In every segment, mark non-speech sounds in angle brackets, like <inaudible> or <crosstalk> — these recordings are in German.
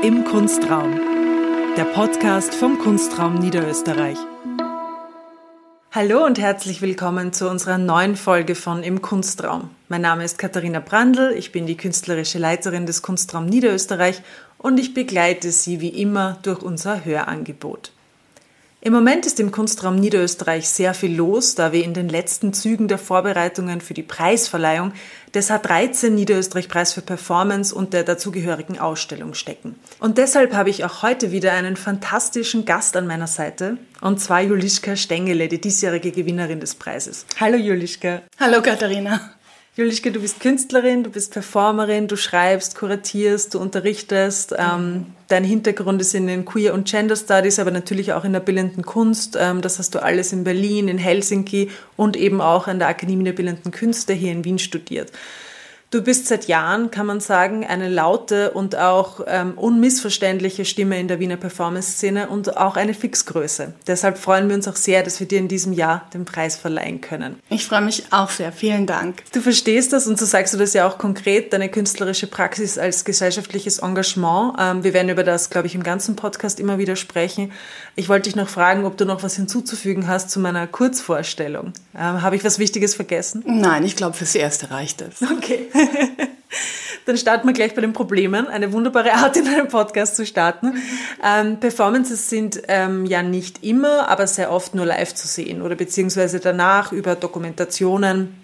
Im Kunstraum, der Podcast vom Kunstraum Niederösterreich. Hallo und herzlich willkommen zu unserer neuen Folge von Im Kunstraum. Mein Name ist Katharina Brandl, ich bin die künstlerische Leiterin des Kunstraum Niederösterreich und ich begleite Sie wie immer durch unser Hörangebot. Im Moment ist im Kunstraum Niederösterreich sehr viel los, da wir in den letzten Zügen der Vorbereitungen für die Preisverleihung des H13 Niederösterreich Preis für Performance und der dazugehörigen Ausstellung stecken. Und deshalb habe ich auch heute wieder einen fantastischen Gast an meiner Seite, und zwar Juliska Stengele, die diesjährige Gewinnerin des Preises. Hallo Juliska. Hallo Katharina. Julischke, du bist Künstlerin, du bist Performerin, du schreibst, kuratierst, du unterrichtest. Ähm, dein Hintergrund ist in den Queer- und Gender Studies, aber natürlich auch in der bildenden Kunst. Ähm, das hast du alles in Berlin, in Helsinki und eben auch an der Akademie der Bildenden Künste hier in Wien studiert. Du bist seit Jahren, kann man sagen, eine laute und auch ähm, unmissverständliche Stimme in der Wiener Performance-Szene und auch eine Fixgröße. Deshalb freuen wir uns auch sehr, dass wir dir in diesem Jahr den Preis verleihen können. Ich freue mich auch sehr. Vielen Dank. Du verstehst das und so sagst du das ja auch konkret, deine künstlerische Praxis als gesellschaftliches Engagement. Ähm, wir werden über das, glaube ich, im ganzen Podcast immer wieder sprechen. Ich wollte dich noch fragen, ob du noch was hinzuzufügen hast zu meiner Kurzvorstellung. Ähm, Habe ich was Wichtiges vergessen? Nein, ich glaube, fürs Erste reicht es. Okay. <laughs> Dann starten wir gleich bei den Problemen. Eine wunderbare Art, in einem Podcast zu starten. Ähm, Performances sind ähm, ja nicht immer, aber sehr oft nur live zu sehen oder beziehungsweise danach über Dokumentationen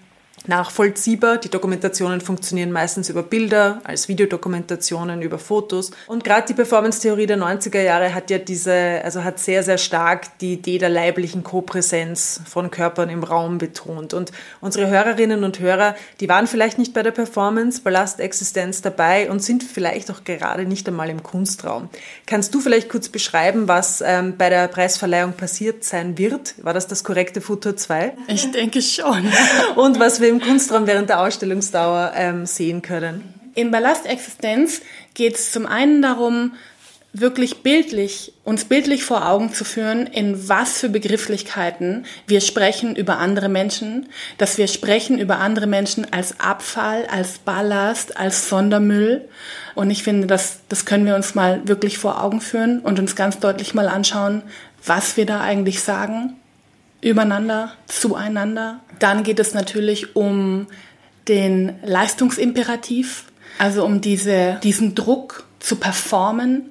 nachvollziehbar. Die Dokumentationen funktionieren meistens über Bilder, als Videodokumentationen, über Fotos. Und gerade die Performance-Theorie der 90er Jahre hat ja diese, also hat sehr, sehr stark die Idee der leiblichen Kopräsenz von Körpern im Raum betont. Und unsere Hörerinnen und Hörer, die waren vielleicht nicht bei der Performance Ballast Existenz dabei und sind vielleicht auch gerade nicht einmal im Kunstraum. Kannst du vielleicht kurz beschreiben, was ähm, bei der Preisverleihung passiert sein wird? War das das korrekte Futur 2? Ich denke schon. und was wir im Kunstraum während der Ausstellungsdauer ähm, sehen können? In Ballastexistenz geht es zum einen darum, wirklich bildlich, uns bildlich vor Augen zu führen, in was für Begrifflichkeiten wir sprechen über andere Menschen, dass wir sprechen über andere Menschen als Abfall, als Ballast, als Sondermüll. Und ich finde, das, das können wir uns mal wirklich vor Augen führen und uns ganz deutlich mal anschauen, was wir da eigentlich sagen übereinander, zueinander. Dann geht es natürlich um den Leistungsimperativ, also um diese, diesen Druck zu performen,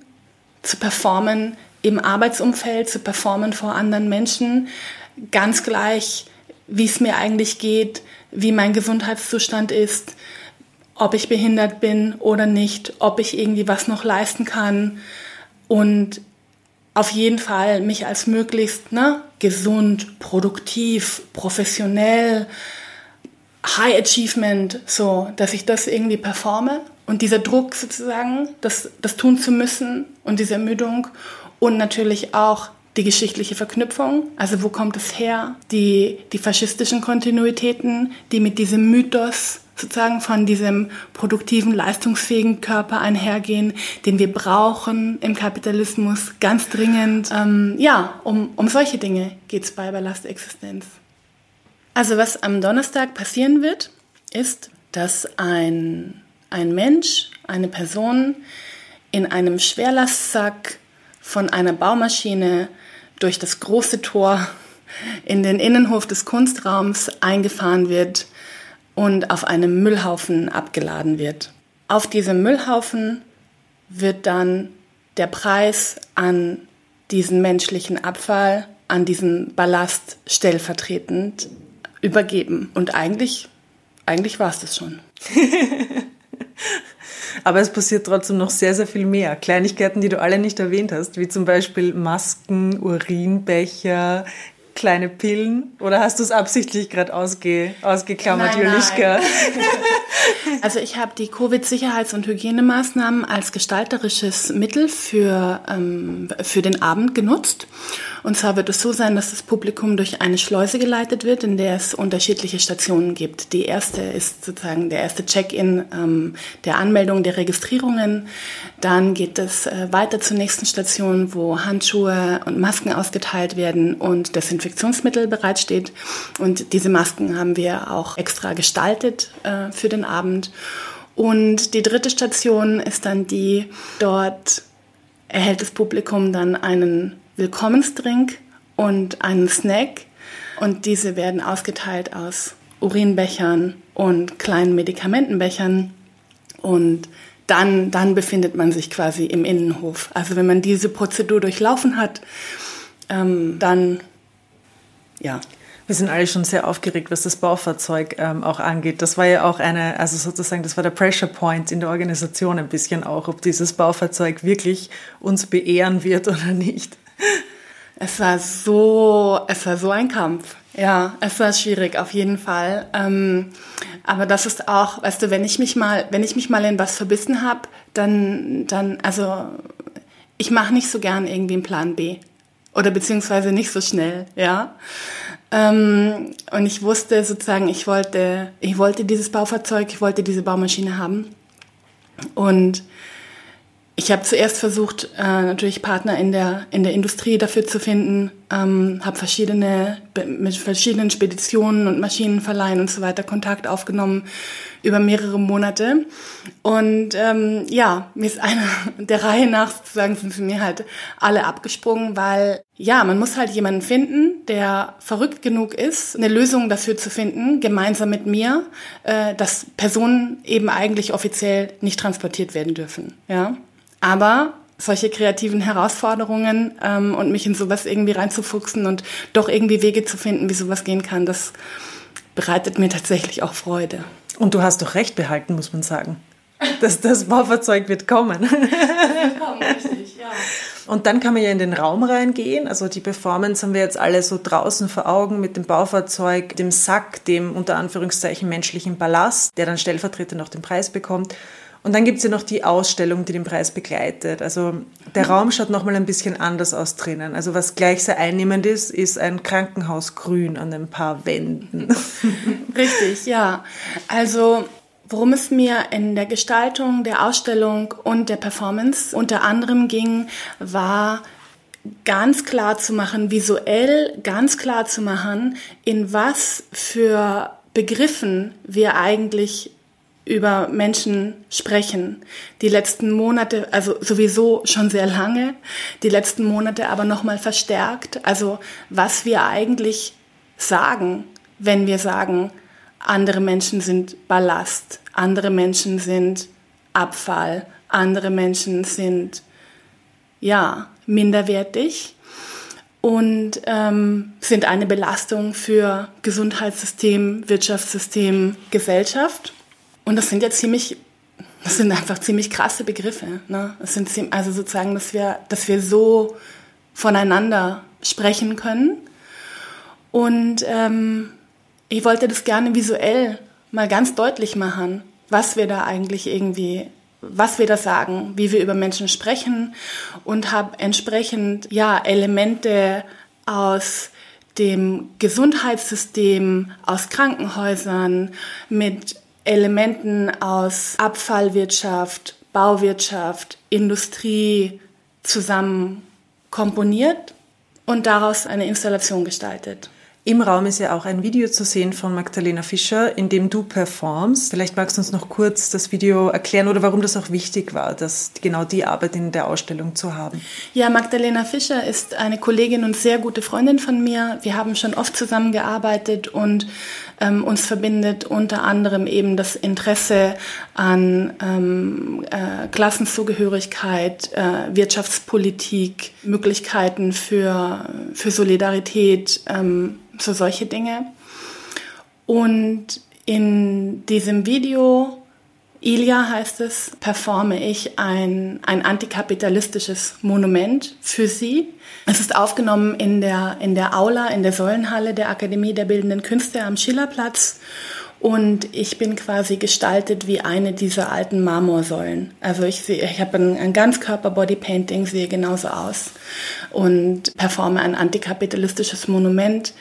zu performen im Arbeitsumfeld, zu performen vor anderen Menschen, ganz gleich, wie es mir eigentlich geht, wie mein Gesundheitszustand ist, ob ich behindert bin oder nicht, ob ich irgendwie was noch leisten kann. Und auf jeden Fall mich als möglichst ne, gesund, produktiv, professionell, High Achievement, so, dass ich das irgendwie performe. Und dieser Druck sozusagen, das, das tun zu müssen und diese Ermüdung und natürlich auch die geschichtliche Verknüpfung, also wo kommt es her, die, die faschistischen Kontinuitäten, die mit diesem Mythos sozusagen von diesem produktiven, leistungsfähigen Körper einhergehen, den wir brauchen im Kapitalismus ganz dringend. Ähm, ja, um, um solche Dinge geht es bei Ballastexistenz. Also was am Donnerstag passieren wird, ist, dass ein, ein Mensch, eine Person in einem Schwerlastsack von einer Baumaschine durch das große Tor in den Innenhof des Kunstraums eingefahren wird und auf einem Müllhaufen abgeladen wird. Auf diesem Müllhaufen wird dann der Preis an diesen menschlichen Abfall, an diesen Ballast stellvertretend übergeben. Und eigentlich, eigentlich war es das schon. <laughs> Aber es passiert trotzdem noch sehr, sehr viel mehr. Kleinigkeiten, die du alle nicht erwähnt hast, wie zum Beispiel Masken, Urinbecher, kleine Pillen? Oder hast du es absichtlich gerade ausge, ausgeklammert, nein, Julischka? Nein. <laughs> Also ich habe die Covid-Sicherheits- und Hygienemaßnahmen als gestalterisches Mittel für, ähm, für den Abend genutzt. Und zwar wird es so sein, dass das Publikum durch eine Schleuse geleitet wird, in der es unterschiedliche Stationen gibt. Die erste ist sozusagen der erste Check-in ähm, der Anmeldung, der Registrierungen. Dann geht es äh, weiter zur nächsten Station, wo Handschuhe und Masken ausgeteilt werden und Desinfektionsmittel bereitsteht. Und diese Masken haben wir auch extra gestaltet äh, für den Abend. Und die dritte Station ist dann die, dort erhält das Publikum dann einen Willkommensdrink und einen Snack. Und diese werden ausgeteilt aus Urinbechern und kleinen Medikamentenbechern. Und dann, dann befindet man sich quasi im Innenhof. Also wenn man diese Prozedur durchlaufen hat, ähm, dann ja. Wir sind alle schon sehr aufgeregt, was das Baufahrzeug ähm, auch angeht. Das war ja auch eine, also sozusagen, das war der Pressure Point in der Organisation ein bisschen auch, ob dieses Baufahrzeug wirklich uns beehren wird <laughs> oder nicht. Es war so, es war so ein Kampf. Ja, es war schwierig auf jeden Fall. Ähm, aber das ist auch, weißt du, wenn ich mich mal, wenn ich mich mal in was verbissen habe, dann, dann, also ich mache nicht so gern irgendwie einen Plan B oder beziehungsweise nicht so schnell, ja. Ähm, und ich wusste sozusagen, ich wollte, ich wollte dieses Baufahrzeug, ich wollte diese Baumaschine haben. Und ich habe zuerst versucht, äh, natürlich Partner in der, in der Industrie dafür zu finden, ähm, habe verschiedene, mit verschiedenen Speditionen und Maschinenverleihen und so weiter Kontakt aufgenommen über mehrere Monate. Und ähm, ja, mir ist einer <laughs> der Reihe nach sozusagen sind für mir halt alle abgesprungen, weil ja, man muss halt jemanden finden, der verrückt genug ist, eine Lösung dafür zu finden, gemeinsam mit mir, äh, dass Personen eben eigentlich offiziell nicht transportiert werden dürfen. Ja. Aber solche kreativen Herausforderungen ähm, und mich in sowas irgendwie reinzufuchsen und doch irgendwie Wege zu finden, wie sowas gehen kann, das bereitet mir tatsächlich auch Freude. Und du hast doch recht behalten, muss man sagen. Das, das Baufahrzeug wird kommen. Das wird kommen, richtig, ja. Und dann kann man ja in den Raum reingehen. Also die Performance haben wir jetzt alle so draußen vor Augen mit dem Baufahrzeug, dem Sack, dem unter Anführungszeichen menschlichen Ballast, der dann stellvertretend auch den Preis bekommt. Und dann gibt es ja noch die Ausstellung, die den Preis begleitet. Also der Raum schaut nochmal ein bisschen anders aus drinnen. Also was gleich sehr einnehmend ist, ist ein Krankenhausgrün an ein paar Wänden. <laughs> Richtig, ja. Also worum es mir in der Gestaltung der Ausstellung und der Performance unter anderem ging, war ganz klar zu machen, visuell ganz klar zu machen, in was für Begriffen wir eigentlich über Menschen sprechen. Die letzten Monate, also sowieso schon sehr lange, die letzten Monate aber nochmal verstärkt. Also was wir eigentlich sagen, wenn wir sagen, andere Menschen sind Ballast, andere Menschen sind Abfall, andere Menschen sind ja minderwertig und ähm, sind eine Belastung für Gesundheitssystem, Wirtschaftssystem, Gesellschaft. Und das sind ja ziemlich, das sind einfach ziemlich krasse Begriffe. Ne? Das sind also sozusagen, dass wir, dass wir so voneinander sprechen können. Und ähm, ich wollte das gerne visuell mal ganz deutlich machen, was wir da eigentlich irgendwie, was wir da sagen, wie wir über Menschen sprechen und habe entsprechend ja Elemente aus dem Gesundheitssystem, aus Krankenhäusern mit Elementen aus Abfallwirtschaft, Bauwirtschaft, Industrie zusammen komponiert und daraus eine Installation gestaltet. Im Raum ist ja auch ein Video zu sehen von Magdalena Fischer, in dem du performst. Vielleicht magst du uns noch kurz das Video erklären oder warum das auch wichtig war, dass genau die Arbeit in der Ausstellung zu haben. Ja, Magdalena Fischer ist eine Kollegin und sehr gute Freundin von mir. Wir haben schon oft zusammengearbeitet und ähm, uns verbindet unter anderem eben das Interesse an ähm, äh, Klassenzugehörigkeit, äh, Wirtschaftspolitik, Möglichkeiten für, für Solidarität, ähm, so solche Dinge. Und in diesem Video, Ilia heißt es, performe ich ein, ein antikapitalistisches Monument für sie. Es ist aufgenommen in der, in der Aula, in der Säulenhalle der Akademie der Bildenden Künste am Schillerplatz. Und ich bin quasi gestaltet wie eine dieser alten Marmorsäulen. Also ich sehe, ich habe ein, ein Ganzkörper-Bodypainting, sehe genauso aus und performe ein antikapitalistisches Monument.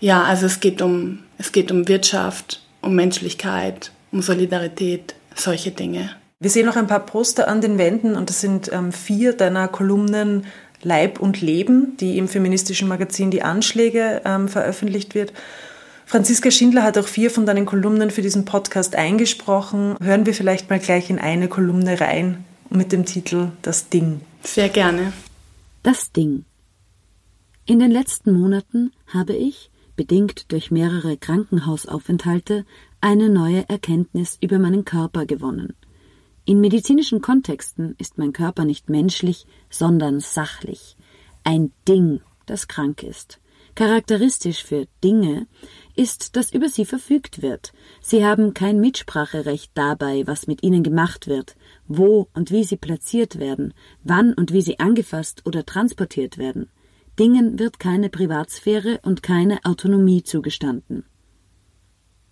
Ja, also es geht um, es geht um Wirtschaft, um Menschlichkeit, um Solidarität, solche Dinge. Wir sehen noch ein paar Poster an den Wänden und das sind ähm, vier deiner Kolumnen Leib und Leben, die im feministischen Magazin Die Anschläge ähm, veröffentlicht wird. Franziska Schindler hat auch vier von deinen Kolumnen für diesen Podcast eingesprochen. Hören wir vielleicht mal gleich in eine Kolumne rein mit dem Titel Das Ding. Sehr gerne. Das Ding. In den letzten Monaten habe ich, bedingt durch mehrere Krankenhausaufenthalte, eine neue Erkenntnis über meinen Körper gewonnen. In medizinischen Kontexten ist mein Körper nicht menschlich, sondern sachlich. Ein Ding, das krank ist. Charakteristisch für Dinge ist, dass über sie verfügt wird. Sie haben kein Mitspracherecht dabei, was mit ihnen gemacht wird, wo und wie sie platziert werden, wann und wie sie angefasst oder transportiert werden. Dingen wird keine Privatsphäre und keine Autonomie zugestanden.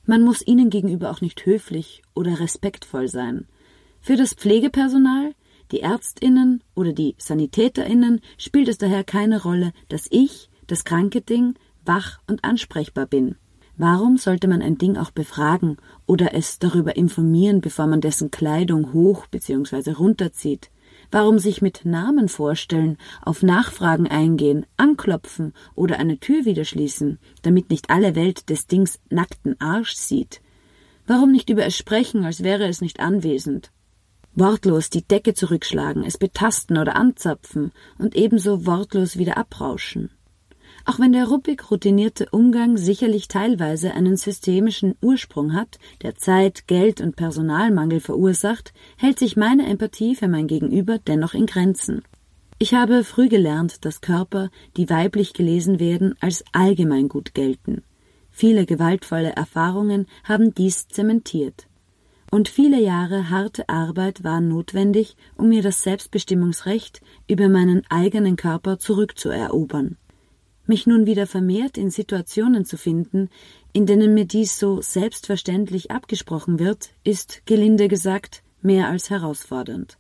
Man muss ihnen gegenüber auch nicht höflich oder respektvoll sein. Für das Pflegepersonal, die Ärztinnen oder die Sanitäterinnen spielt es daher keine Rolle, dass ich, das kranke Ding, wach und ansprechbar bin. Warum sollte man ein Ding auch befragen oder es darüber informieren, bevor man dessen Kleidung hoch bzw. runterzieht? Warum sich mit Namen vorstellen, auf Nachfragen eingehen, anklopfen oder eine Tür wieder schließen, damit nicht alle Welt des Dings nackten Arsch sieht? Warum nicht über es sprechen, als wäre es nicht anwesend? Wortlos die Decke zurückschlagen, es betasten oder anzapfen und ebenso wortlos wieder abrauschen. Auch wenn der ruppig routinierte Umgang sicherlich teilweise einen systemischen Ursprung hat, der Zeit, Geld und Personalmangel verursacht, hält sich meine Empathie für mein Gegenüber dennoch in Grenzen. Ich habe früh gelernt, dass Körper, die weiblich gelesen werden, als Allgemeingut gelten. Viele gewaltvolle Erfahrungen haben dies zementiert. Und viele Jahre harte Arbeit waren notwendig, um mir das Selbstbestimmungsrecht über meinen eigenen Körper zurückzuerobern mich nun wieder vermehrt in Situationen zu finden, in denen mir dies so selbstverständlich abgesprochen wird, ist, gelinde gesagt, mehr als herausfordernd.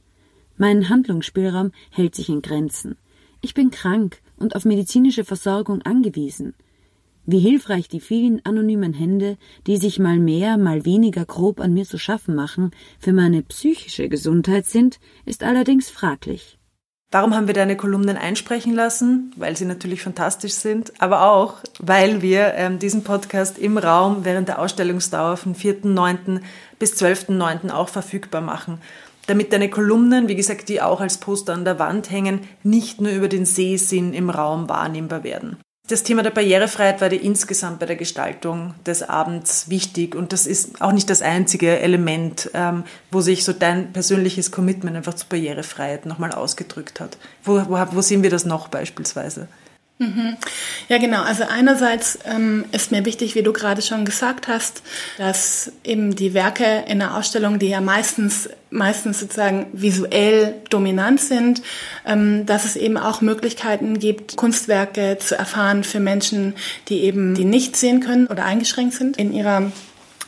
Mein Handlungsspielraum hält sich in Grenzen. Ich bin krank und auf medizinische Versorgung angewiesen. Wie hilfreich die vielen anonymen Hände, die sich mal mehr, mal weniger grob an mir zu schaffen machen, für meine psychische Gesundheit sind, ist allerdings fraglich. Warum haben wir deine Kolumnen einsprechen lassen? Weil sie natürlich fantastisch sind, aber auch, weil wir ähm, diesen Podcast im Raum während der Ausstellungsdauer von 4.9. bis 12.9. auch verfügbar machen. Damit deine Kolumnen, wie gesagt, die auch als Poster an der Wand hängen, nicht nur über den Sehsinn im Raum wahrnehmbar werden. Das Thema der Barrierefreiheit war dir insgesamt bei der Gestaltung des Abends wichtig und das ist auch nicht das einzige Element, ähm, wo sich so dein persönliches Commitment einfach zur Barrierefreiheit nochmal ausgedrückt hat. Wo, wo, wo sehen wir das noch beispielsweise? Mhm. Ja, genau. Also einerseits ähm, ist mir wichtig, wie du gerade schon gesagt hast, dass eben die Werke in der Ausstellung, die ja meistens meistens sozusagen visuell dominant sind, ähm, dass es eben auch Möglichkeiten gibt, Kunstwerke zu erfahren für Menschen, die eben die nicht sehen können oder eingeschränkt sind in ihrer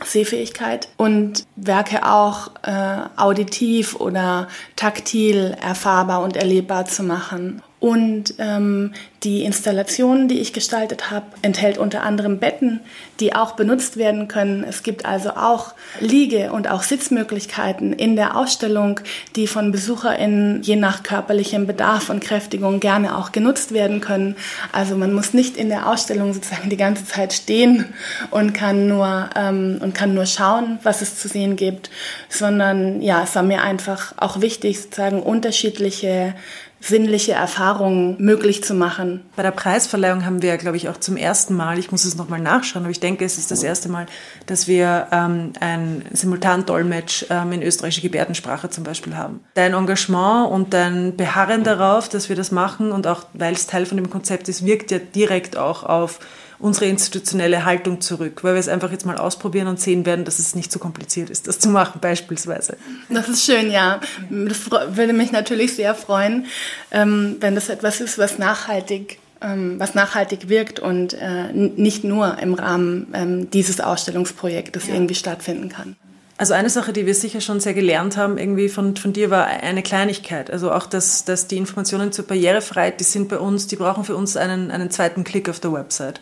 Sehfähigkeit und Werke auch äh, auditiv oder taktil erfahrbar und erlebbar zu machen. Und ähm, die Installation, die ich gestaltet habe, enthält unter anderem Betten, die auch benutzt werden können. Es gibt also auch Liege- und auch Sitzmöglichkeiten in der Ausstellung, die von BesucherInnen je nach körperlichem Bedarf und Kräftigung gerne auch genutzt werden können. Also man muss nicht in der Ausstellung sozusagen die ganze Zeit stehen und kann nur, ähm, und kann nur schauen, was es zu sehen gibt, sondern ja, es war mir einfach auch wichtig, sozusagen unterschiedliche sinnliche Erfahrungen möglich zu machen. Bei der Preisverleihung haben wir, glaube ich, auch zum ersten Mal, ich muss es nochmal nachschauen, aber ich denke, es ist das erste Mal, dass wir ähm, ein Simultan-Dolmetsch ähm, in österreichischer Gebärdensprache zum Beispiel haben. Dein Engagement und dein Beharren darauf, dass wir das machen und auch, weil es Teil von dem Konzept ist, wirkt ja direkt auch auf unsere institutionelle Haltung zurück, weil wir es einfach jetzt mal ausprobieren und sehen werden, dass es nicht so kompliziert ist, das zu machen beispielsweise. Das ist schön, ja. Das würde mich natürlich sehr freuen, ähm, wenn das etwas ist, was nachhaltig ähm, was nachhaltig wirkt und äh, nicht nur im Rahmen ähm, dieses Ausstellungsprojektes ja. irgendwie stattfinden kann. Also eine Sache, die wir sicher schon sehr gelernt haben, irgendwie von, von dir, war eine Kleinigkeit. Also auch, dass, dass die Informationen zur Barrierefreiheit, die sind bei uns, die brauchen für uns einen, einen zweiten Klick auf der Website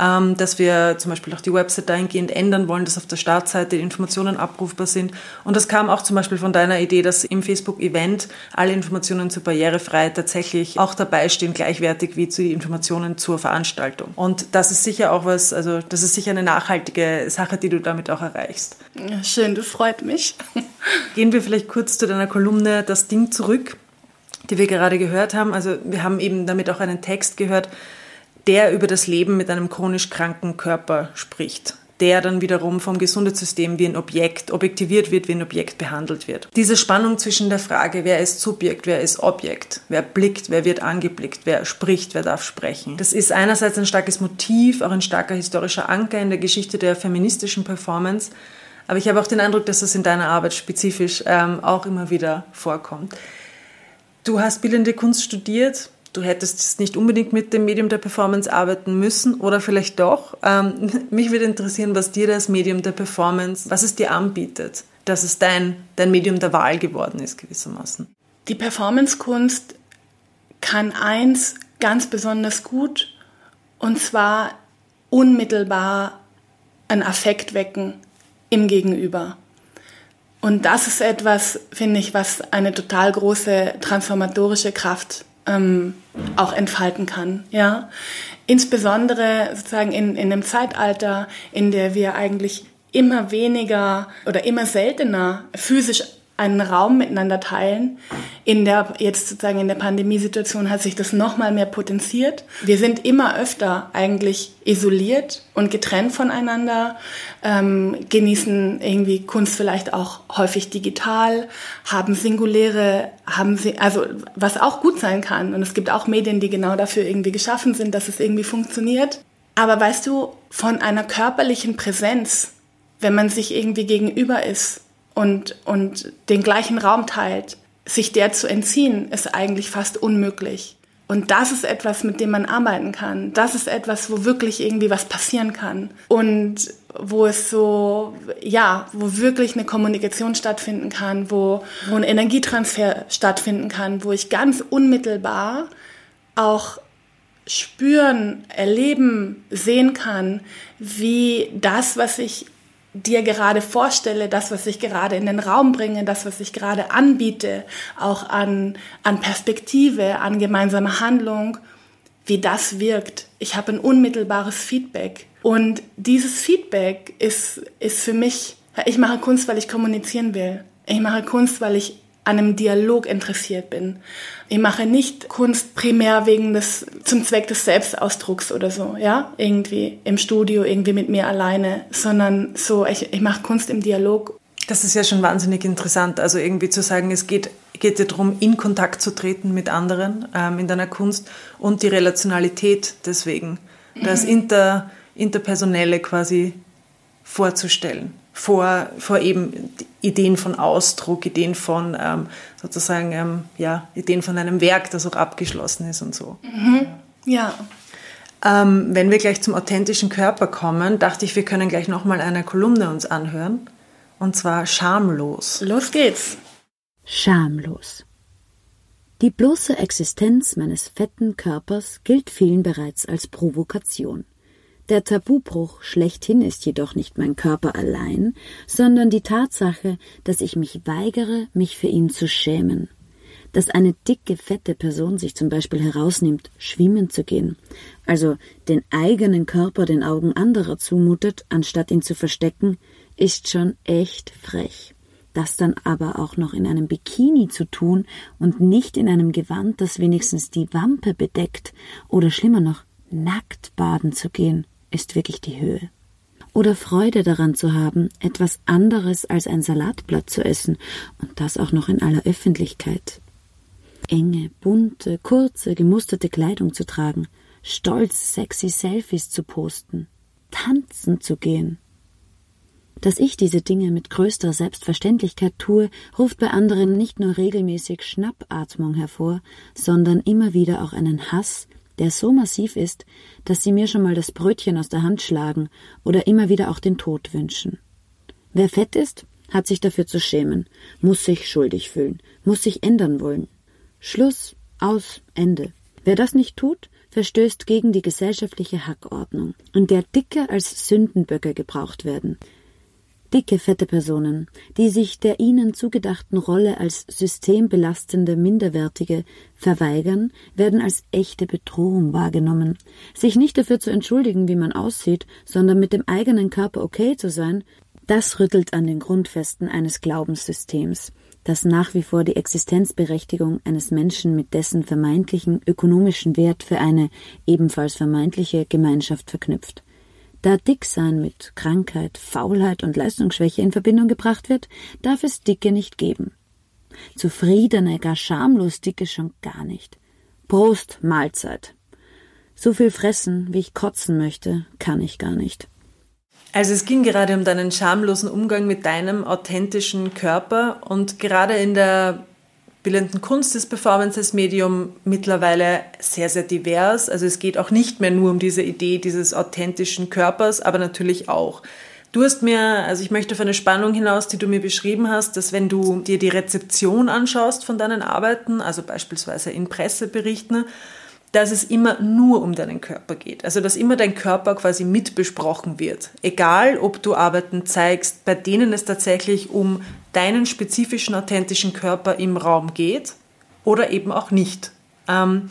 ähm, dass wir zum Beispiel auch die Website dahingehend ändern wollen, dass auf der Startseite die Informationen abrufbar sind. Und das kam auch zum Beispiel von deiner Idee, dass im Facebook-Event alle Informationen zur Barrierefreiheit tatsächlich auch dabei stehen, gleichwertig wie zu den Informationen zur Veranstaltung. Und das ist sicher auch was, also das ist sicher eine nachhaltige Sache, die du damit auch erreichst. Ja, schön, das freut mich. <laughs> Gehen wir vielleicht kurz zu deiner Kolumne Das Ding zurück. die wir gerade gehört haben. Also wir haben eben damit auch einen Text gehört, der über das Leben mit einem chronisch kranken Körper spricht der dann wiederum vom Gesundheitssystem wie ein Objekt objektiviert wird, wie ein Objekt behandelt wird. Diese Spannung zwischen der Frage, wer ist Subjekt, wer ist Objekt, wer blickt, wer wird angeblickt, wer spricht, wer darf sprechen. Das ist einerseits ein starkes Motiv, auch ein starker historischer Anker in der Geschichte der feministischen Performance, aber ich habe auch den Eindruck, dass das in deiner Arbeit spezifisch ähm, auch immer wieder vorkommt. Du hast bildende Kunst studiert, du hättest nicht unbedingt mit dem Medium der Performance arbeiten müssen oder vielleicht doch. Ähm, <laughs> mich würde interessieren, was dir das Medium der Performance, was es dir anbietet, dass es dein, dein Medium der Wahl geworden ist gewissermaßen. Die Performance-Kunst kann eins ganz besonders gut und zwar unmittelbar einen Affekt wecken im Gegenüber. Und das ist etwas, finde ich, was eine total große transformatorische Kraft ähm, auch entfalten kann. Ja? Insbesondere sozusagen in, in einem Zeitalter, in der wir eigentlich immer weniger oder immer seltener physisch einen Raum miteinander teilen. In der, jetzt sozusagen in der Pandemiesituation hat sich das nochmal mehr potenziert. Wir sind immer öfter eigentlich isoliert und getrennt voneinander, ähm, genießen irgendwie Kunst vielleicht auch häufig digital, haben singuläre, haben sie, also was auch gut sein kann. Und es gibt auch Medien, die genau dafür irgendwie geschaffen sind, dass es irgendwie funktioniert. Aber weißt du, von einer körperlichen Präsenz, wenn man sich irgendwie gegenüber ist, und, und den gleichen Raum teilt, sich der zu entziehen, ist eigentlich fast unmöglich. Und das ist etwas, mit dem man arbeiten kann. Das ist etwas, wo wirklich irgendwie was passieren kann. Und wo es so, ja, wo wirklich eine Kommunikation stattfinden kann, wo, wo ein Energietransfer stattfinden kann, wo ich ganz unmittelbar auch spüren, erleben, sehen kann, wie das, was ich dir gerade vorstelle, das, was ich gerade in den Raum bringe, das, was ich gerade anbiete, auch an, an Perspektive, an gemeinsame Handlung, wie das wirkt. Ich habe ein unmittelbares Feedback. Und dieses Feedback ist, ist für mich, ich mache Kunst, weil ich kommunizieren will. Ich mache Kunst, weil ich an einem Dialog interessiert bin. Ich mache nicht Kunst primär wegen des, zum Zweck des Selbstausdrucks oder so, ja, irgendwie im Studio, irgendwie mit mir alleine, sondern so, ich, ich mache Kunst im Dialog. Das ist ja schon wahnsinnig interessant, also irgendwie zu sagen, es geht, geht dir darum, in Kontakt zu treten mit anderen ähm, in deiner Kunst und die Relationalität deswegen, das mhm. Inter, Interpersonelle quasi vorzustellen vor, vor eben Ideen von Ausdruck, Ideen von ähm, sozusagen, ähm, ja, Ideen von einem Werk, das auch abgeschlossen ist und so. Mhm. Ja. Ähm, wenn wir gleich zum authentischen Körper kommen, dachte ich, wir können gleich nochmal eine Kolumne uns anhören. Und zwar Schamlos. Los geht's. Schamlos. Die bloße Existenz meines fetten Körpers gilt vielen bereits als Provokation. Der Tabubruch schlechthin ist jedoch nicht mein Körper allein, sondern die Tatsache, dass ich mich weigere, mich für ihn zu schämen. Dass eine dicke, fette Person sich zum Beispiel herausnimmt, schwimmen zu gehen, also den eigenen Körper den Augen anderer zumutet, anstatt ihn zu verstecken, ist schon echt frech. Das dann aber auch noch in einem Bikini zu tun und nicht in einem Gewand, das wenigstens die Wampe bedeckt, oder schlimmer noch, nackt baden zu gehen ist wirklich die Höhe. Oder Freude daran zu haben, etwas anderes als ein Salatblatt zu essen und das auch noch in aller Öffentlichkeit. Enge, bunte, kurze, gemusterte Kleidung zu tragen, stolz sexy Selfies zu posten, tanzen zu gehen. Dass ich diese Dinge mit größter Selbstverständlichkeit tue, ruft bei anderen nicht nur regelmäßig Schnappatmung hervor, sondern immer wieder auch einen Hass, der so massiv ist, dass sie mir schon mal das Brötchen aus der Hand schlagen oder immer wieder auch den Tod wünschen. Wer fett ist, hat sich dafür zu schämen, muss sich schuldig fühlen, muss sich ändern wollen. Schluss, aus, Ende. Wer das nicht tut, verstößt gegen die gesellschaftliche Hackordnung, in der Dicke als Sündenböcke gebraucht werden, Dicke, fette Personen, die sich der ihnen zugedachten Rolle als systembelastende Minderwertige verweigern, werden als echte Bedrohung wahrgenommen. Sich nicht dafür zu entschuldigen, wie man aussieht, sondern mit dem eigenen Körper okay zu sein, das rüttelt an den Grundfesten eines Glaubenssystems, dass nach wie vor die Existenzberechtigung eines Menschen mit dessen vermeintlichen ökonomischen Wert für eine ebenfalls vermeintliche Gemeinschaft verknüpft. Da Dicksein mit Krankheit, Faulheit und Leistungsschwäche in Verbindung gebracht wird, darf es Dicke nicht geben. Zufriedene, gar schamlos Dicke schon gar nicht. Prost, Mahlzeit. So viel fressen, wie ich kotzen möchte, kann ich gar nicht. Also es ging gerade um deinen schamlosen Umgang mit deinem authentischen Körper und gerade in der bildenden Kunst ist Performances-Medium mittlerweile sehr, sehr divers. Also es geht auch nicht mehr nur um diese Idee dieses authentischen Körpers, aber natürlich auch. Du hast mir, also ich möchte auf eine Spannung hinaus, die du mir beschrieben hast, dass wenn du dir die Rezeption anschaust von deinen Arbeiten, also beispielsweise in Presseberichten, dass es immer nur um deinen Körper geht. Also dass immer dein Körper quasi mitbesprochen wird. Egal, ob du Arbeiten zeigst, bei denen es tatsächlich um deinen spezifischen, authentischen Körper im Raum geht oder eben auch nicht. Ähm,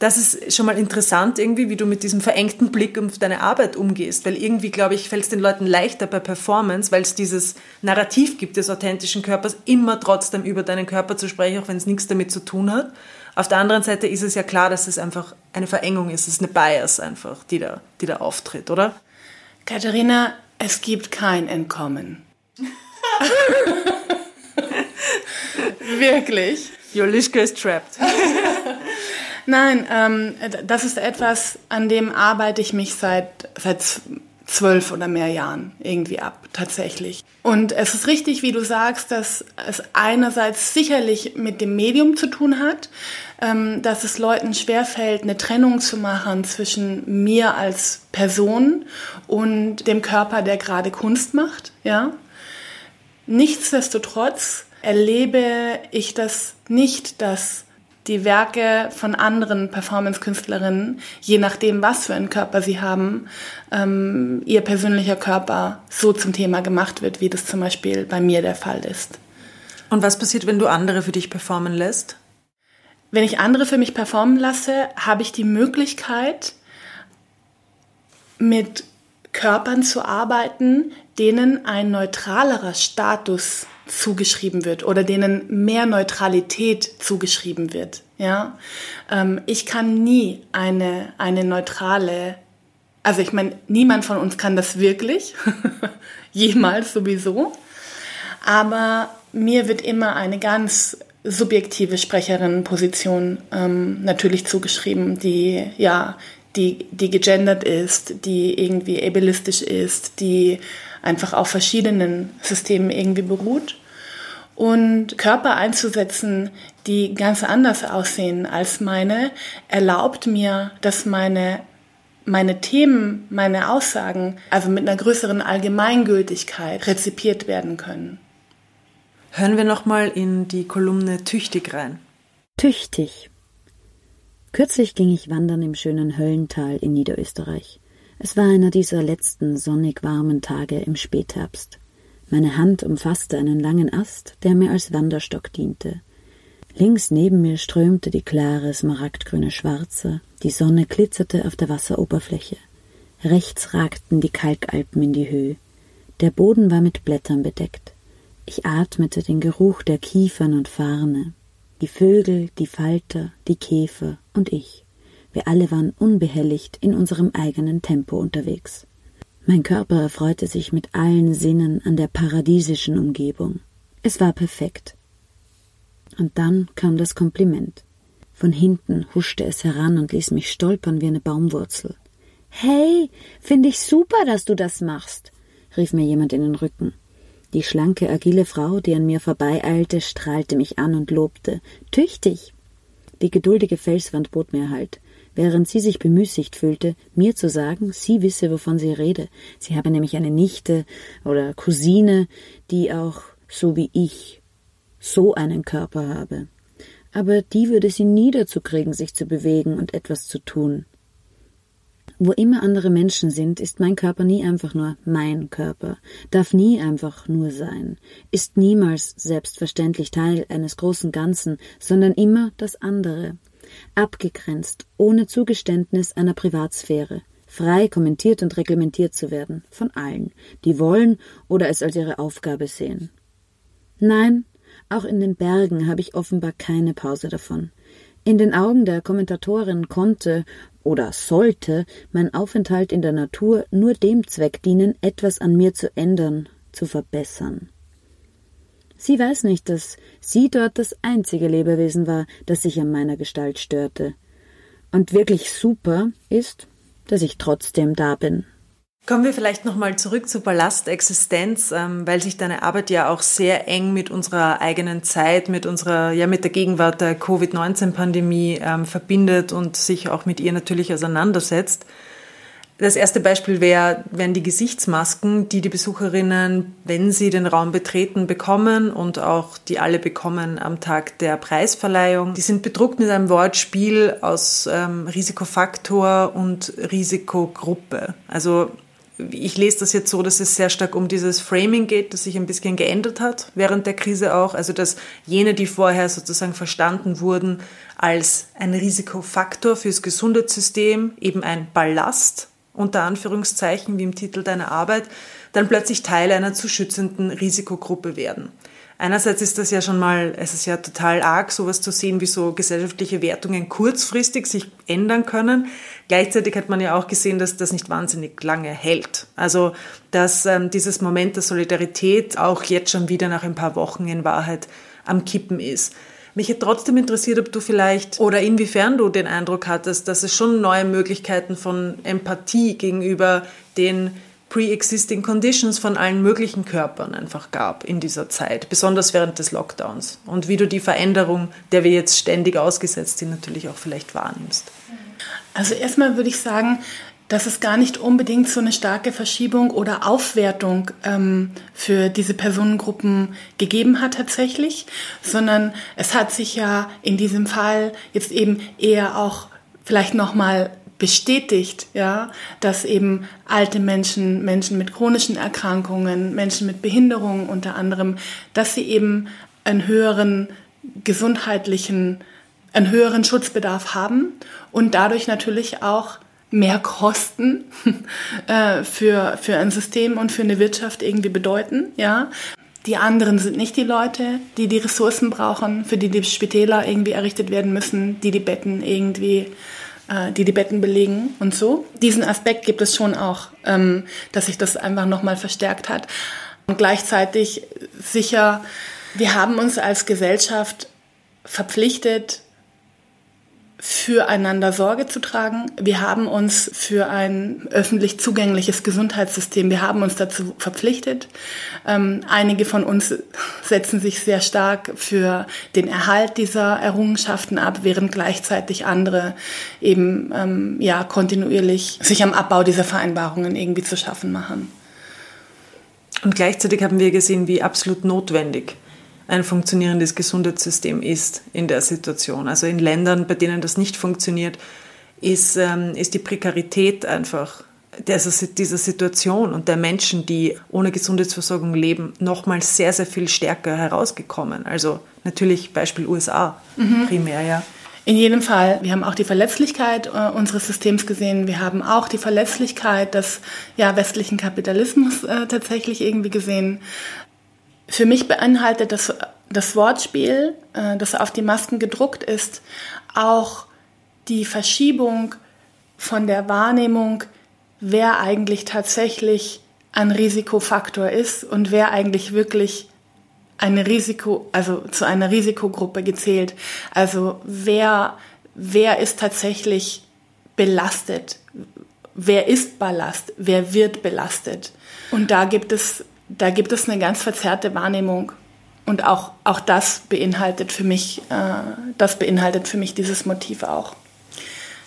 das ist schon mal interessant irgendwie, wie du mit diesem verengten Blick auf deine Arbeit umgehst, weil irgendwie, glaube ich, fällt es den Leuten leichter bei Performance, weil es dieses Narrativ gibt des authentischen Körpers, immer trotzdem über deinen Körper zu sprechen, auch wenn es nichts damit zu tun hat. Auf der anderen Seite ist es ja klar, dass es einfach eine Verengung ist, es ist eine Bias einfach, die da, die da auftritt, oder? Katharina, es gibt kein Entkommen. <laughs> Wirklich. Jolischka ist trapped. <laughs> Nein, ähm, das ist etwas, an dem arbeite ich mich seit, seit zwölf oder mehr Jahren irgendwie ab, tatsächlich. Und es ist richtig, wie du sagst, dass es einerseits sicherlich mit dem Medium zu tun hat, ähm, dass es Leuten schwerfällt, eine Trennung zu machen zwischen mir als Person und dem Körper, der gerade Kunst macht, ja. Nichtsdestotrotz erlebe ich das nicht, dass die Werke von anderen Performance-Künstlerinnen, je nachdem, was für einen Körper sie haben, ähm, ihr persönlicher Körper so zum Thema gemacht wird, wie das zum Beispiel bei mir der Fall ist. Und was passiert, wenn du andere für dich performen lässt? Wenn ich andere für mich performen lasse, habe ich die Möglichkeit, mit Körpern zu arbeiten, denen ein neutralerer Status zugeschrieben wird oder denen mehr Neutralität zugeschrieben wird. Ja, ähm, ich kann nie eine eine neutrale, also ich meine, niemand von uns kann das wirklich, <laughs> jemals sowieso. Aber mir wird immer eine ganz subjektive Sprecherinnenposition ähm, natürlich zugeschrieben, die ja die, die gegendert ist, die irgendwie ableistisch ist, die einfach auf verschiedenen Systemen irgendwie beruht. Und Körper einzusetzen, die ganz anders aussehen als meine, erlaubt mir, dass meine meine Themen, meine Aussagen, also mit einer größeren Allgemeingültigkeit rezipiert werden können. Hören wir nochmal in die Kolumne Tüchtig rein. Tüchtig. Kürzlich ging ich wandern im schönen Höllental in Niederösterreich. Es war einer dieser letzten sonnig warmen Tage im Spätherbst. Meine Hand umfasste einen langen Ast, der mir als Wanderstock diente. Links neben mir strömte die klare, smaragdgrüne Schwarze, die Sonne glitzerte auf der Wasseroberfläche. Rechts ragten die Kalkalpen in die Höhe. Der Boden war mit Blättern bedeckt. Ich atmete den Geruch der Kiefern und Farne. Die Vögel, die Falter, die Käfer und ich. Wir alle waren unbehelligt in unserem eigenen Tempo unterwegs. Mein Körper erfreute sich mit allen Sinnen an der paradiesischen Umgebung. Es war perfekt. Und dann kam das Kompliment. Von hinten huschte es heran und ließ mich stolpern wie eine Baumwurzel. Hey, finde ich super, dass du das machst, rief mir jemand in den Rücken. Die schlanke, agile Frau, die an mir vorbeieilte, strahlte mich an und lobte. Tüchtig! Die geduldige Felswand bot mir Halt während sie sich bemüßigt fühlte, mir zu sagen, sie wisse, wovon sie rede. Sie habe nämlich eine Nichte oder Cousine, die auch, so wie ich, so einen Körper habe. Aber die würde sie nie dazu kriegen, sich zu bewegen und etwas zu tun. Wo immer andere Menschen sind, ist mein Körper nie einfach nur mein Körper, darf nie einfach nur sein, ist niemals selbstverständlich Teil eines großen Ganzen, sondern immer das andere, abgegrenzt, ohne Zugeständnis einer Privatsphäre, frei kommentiert und reglementiert zu werden, von allen, die wollen oder es als ihre Aufgabe sehen. Nein, Auch in den Bergen habe ich offenbar keine Pause davon. In den Augen der Kommentatorin konnte oder sollte mein Aufenthalt in der Natur nur dem Zweck dienen, etwas an mir zu ändern, zu verbessern. Sie weiß nicht, dass sie dort das einzige Lebewesen war, das sich an meiner Gestalt störte. Und wirklich super ist, dass ich trotzdem da bin. Kommen wir vielleicht nochmal zurück zur Ballastexistenz, ähm, weil sich deine Arbeit ja auch sehr eng mit unserer eigenen Zeit, mit unserer, ja, mit der Gegenwart der Covid-19-Pandemie ähm, verbindet und sich auch mit ihr natürlich auseinandersetzt. Das erste Beispiel wäre, wären die Gesichtsmasken, die die Besucherinnen, wenn sie den Raum betreten, bekommen und auch die alle bekommen am Tag der Preisverleihung. Die sind bedruckt mit einem Wortspiel aus ähm, Risikofaktor und Risikogruppe. Also ich lese das jetzt so, dass es sehr stark um dieses Framing geht, das sich ein bisschen geändert hat während der Krise auch. Also dass jene, die vorher sozusagen verstanden wurden als ein Risikofaktor fürs Gesundheitssystem, eben ein Ballast unter Anführungszeichen, wie im Titel deiner Arbeit, dann plötzlich Teil einer zu schützenden Risikogruppe werden. Einerseits ist das ja schon mal, es ist ja total arg, sowas zu sehen, wie so gesellschaftliche Wertungen kurzfristig sich ändern können. Gleichzeitig hat man ja auch gesehen, dass das nicht wahnsinnig lange hält. Also, dass ähm, dieses Moment der Solidarität auch jetzt schon wieder nach ein paar Wochen in Wahrheit am Kippen ist. Mich hätte trotzdem interessiert, ob du vielleicht oder inwiefern du den Eindruck hattest, dass es schon neue Möglichkeiten von Empathie gegenüber den pre-existing conditions von allen möglichen Körpern einfach gab in dieser Zeit, besonders während des Lockdowns. Und wie du die Veränderung, der wir jetzt ständig ausgesetzt sind, natürlich auch vielleicht wahrnimmst. Also erstmal würde ich sagen, dass es gar nicht unbedingt so eine starke Verschiebung oder Aufwertung ähm, für diese Personengruppen gegeben hat tatsächlich, sondern es hat sich ja in diesem Fall jetzt eben eher auch vielleicht nochmal bestätigt, ja, dass eben alte Menschen, Menschen mit chronischen Erkrankungen, Menschen mit Behinderungen unter anderem, dass sie eben einen höheren gesundheitlichen, einen höheren Schutzbedarf haben und dadurch natürlich auch mehr Kosten <laughs> äh, für, für ein System und für eine Wirtschaft irgendwie bedeuten, ja. Die anderen sind nicht die Leute, die die Ressourcen brauchen, für die die Spitäler irgendwie errichtet werden müssen, die die Betten irgendwie, äh, die die Betten belegen und so. Diesen Aspekt gibt es schon auch, ähm, dass sich das einfach nochmal verstärkt hat. Und gleichzeitig sicher, wir haben uns als Gesellschaft verpflichtet, füreinander Sorge zu tragen. Wir haben uns für ein öffentlich zugängliches Gesundheitssystem, wir haben uns dazu verpflichtet. Ähm, einige von uns setzen sich sehr stark für den Erhalt dieser Errungenschaften ab, während gleichzeitig andere eben ähm, ja kontinuierlich sich am Abbau dieser Vereinbarungen irgendwie zu schaffen machen. Und gleichzeitig haben wir gesehen, wie absolut notwendig ein funktionierendes Gesundheitssystem ist in der Situation. Also in Ländern, bei denen das nicht funktioniert, ist, ähm, ist die Prekarität einfach dieser Situation und der Menschen, die ohne Gesundheitsversorgung leben, nochmal sehr, sehr viel stärker herausgekommen. Also natürlich Beispiel USA mhm. primär, ja. In jedem Fall, wir haben auch die Verletzlichkeit äh, unseres Systems gesehen. Wir haben auch die Verletzlichkeit des ja, westlichen Kapitalismus äh, tatsächlich irgendwie gesehen. Für mich beinhaltet das, das Wortspiel, äh, das auf die Masken gedruckt ist, auch die Verschiebung von der Wahrnehmung, wer eigentlich tatsächlich ein Risikofaktor ist und wer eigentlich wirklich eine Risiko, also zu einer Risikogruppe gezählt. Also wer, wer ist tatsächlich belastet? Wer ist Ballast? Wer wird belastet? Und da gibt es da gibt es eine ganz verzerrte Wahrnehmung. Und auch, auch das beinhaltet für mich, äh, das beinhaltet für mich dieses Motiv auch.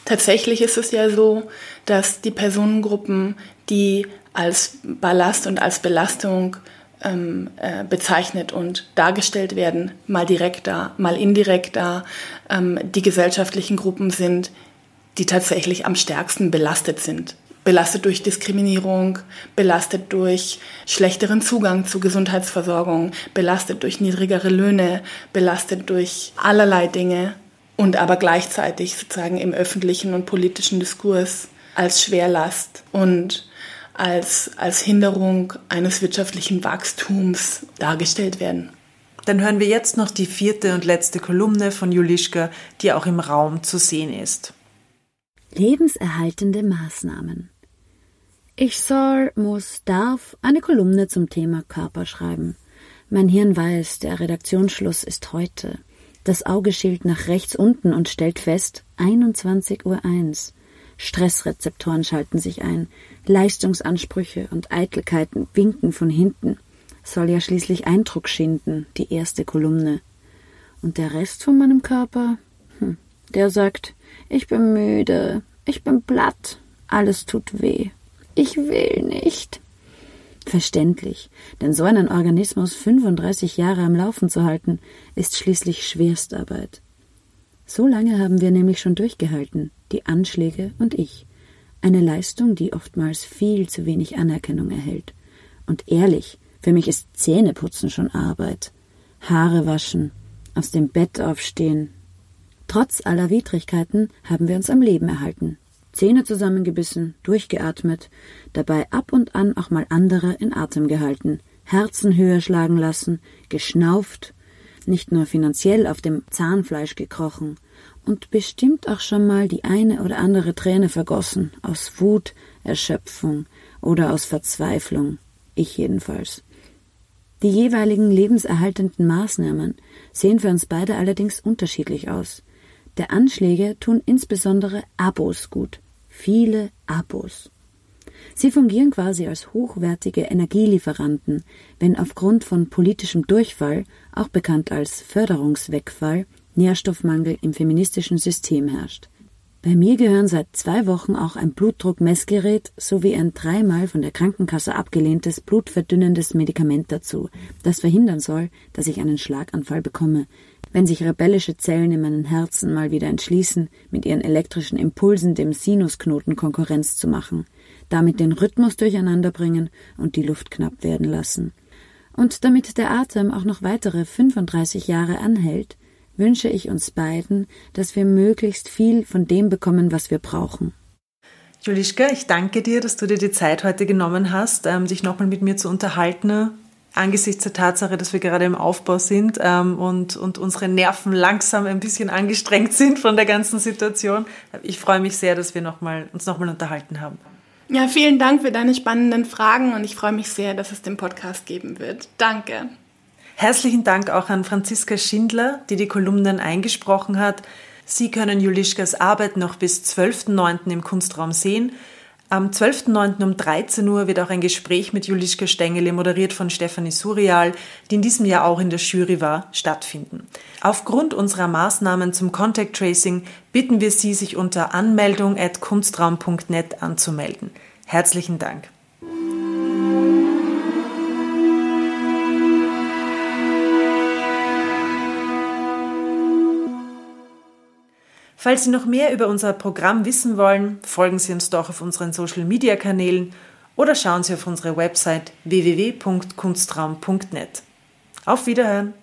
Tatsächlich ist es ja so, dass die Personengruppen, die als Ballast und als Belastung ähm, äh, bezeichnet und dargestellt werden, mal direkter, mal indirekter, ähm, die gesellschaftlichen Gruppen sind, die tatsächlich am stärksten belastet sind belastet durch Diskriminierung, belastet durch schlechteren Zugang zu Gesundheitsversorgung, belastet durch niedrigere Löhne, belastet durch allerlei Dinge und aber gleichzeitig sozusagen im öffentlichen und politischen Diskurs als Schwerlast und als, als Hinderung eines wirtschaftlichen Wachstums dargestellt werden. Dann hören wir jetzt noch die vierte und letzte Kolumne von Julischka, die auch im Raum zu sehen ist. Lebenserhaltende Maßnahmen. Ich soll, muss, darf eine Kolumne zum Thema Körper schreiben. Mein Hirn weiß, der Redaktionsschluss ist heute. Das Auge schielt nach rechts unten und stellt fest, 21.01 Uhr. Stressrezeptoren schalten sich ein. Leistungsansprüche und Eitelkeiten winken von hinten. Soll ja schließlich Eindruck schinden, die erste Kolumne. Und der Rest von meinem Körper? Hm, der sagt, ich bin müde, ich bin platt, alles tut weh. Ich will nicht. Verständlich, denn so einen Organismus 35 Jahre am Laufen zu halten, ist schließlich Schwerstarbeit. So lange haben wir nämlich schon durchgehalten, die Anschläge und ich. Eine Leistung, die oftmals viel zu wenig Anerkennung erhält. Und ehrlich, für mich ist Zähneputzen schon Arbeit. Haare waschen, aus dem Bett aufstehen. Trotz aller Widrigkeiten haben wir uns am Leben erhalten. Zähne zusammengebissen, durchgeatmet, dabei ab und an auch mal andere in Atem gehalten, Herzen höher schlagen lassen, geschnauft, nicht nur finanziell auf dem Zahnfleisch gekrochen und bestimmt auch schon mal die eine oder andere Träne vergossen, aus Wut, Erschöpfung oder aus Verzweiflung, ich jedenfalls. Die jeweiligen lebenserhaltenden Maßnahmen sehen für uns beide allerdings unterschiedlich aus. Der Anschläge tun insbesondere Abos gut. Viele Abos. Sie fungieren quasi als hochwertige Energielieferanten, wenn aufgrund von politischem Durchfall, auch bekannt als Förderungswegfall, Nährstoffmangel im feministischen System herrscht. Bei mir gehören seit zwei Wochen auch ein Blutdruckmessgerät sowie ein dreimal von der Krankenkasse abgelehntes blutverdünnendes Medikament dazu, das verhindern soll, dass ich einen Schlaganfall bekomme, wenn sich rebellische Zellen in meinen Herzen mal wieder entschließen, mit ihren elektrischen Impulsen dem Sinusknoten Konkurrenz zu machen, damit den Rhythmus durcheinander bringen und die Luft knapp werden lassen. Und damit der Atem auch noch weitere 35 Jahre anhält, wünsche ich uns beiden, dass wir möglichst viel von dem bekommen, was wir brauchen. Julischka, ich danke dir, dass du dir die Zeit heute genommen hast, ähm, dich nochmal mit mir zu unterhalten angesichts der Tatsache, dass wir gerade im Aufbau sind ähm, und, und unsere Nerven langsam ein bisschen angestrengt sind von der ganzen Situation. Ich freue mich sehr, dass wir noch mal, uns nochmal unterhalten haben. Ja, vielen Dank für deine spannenden Fragen und ich freue mich sehr, dass es den Podcast geben wird. Danke. Herzlichen Dank auch an Franziska Schindler, die die Kolumnen eingesprochen hat. Sie können Julischkas Arbeit noch bis 12.09. im Kunstraum sehen. Am 12.09. um 13 Uhr wird auch ein Gespräch mit Juliska Stengele, moderiert von Stefanie Surial, die in diesem Jahr auch in der Jury war, stattfinden. Aufgrund unserer Maßnahmen zum Contact Tracing bitten wir Sie, sich unter anmeldung at kunstraum.net anzumelden. Herzlichen Dank. Falls Sie noch mehr über unser Programm wissen wollen, folgen Sie uns doch auf unseren Social-Media-Kanälen oder schauen Sie auf unsere Website www.kunstraum.net. Auf Wiederhören!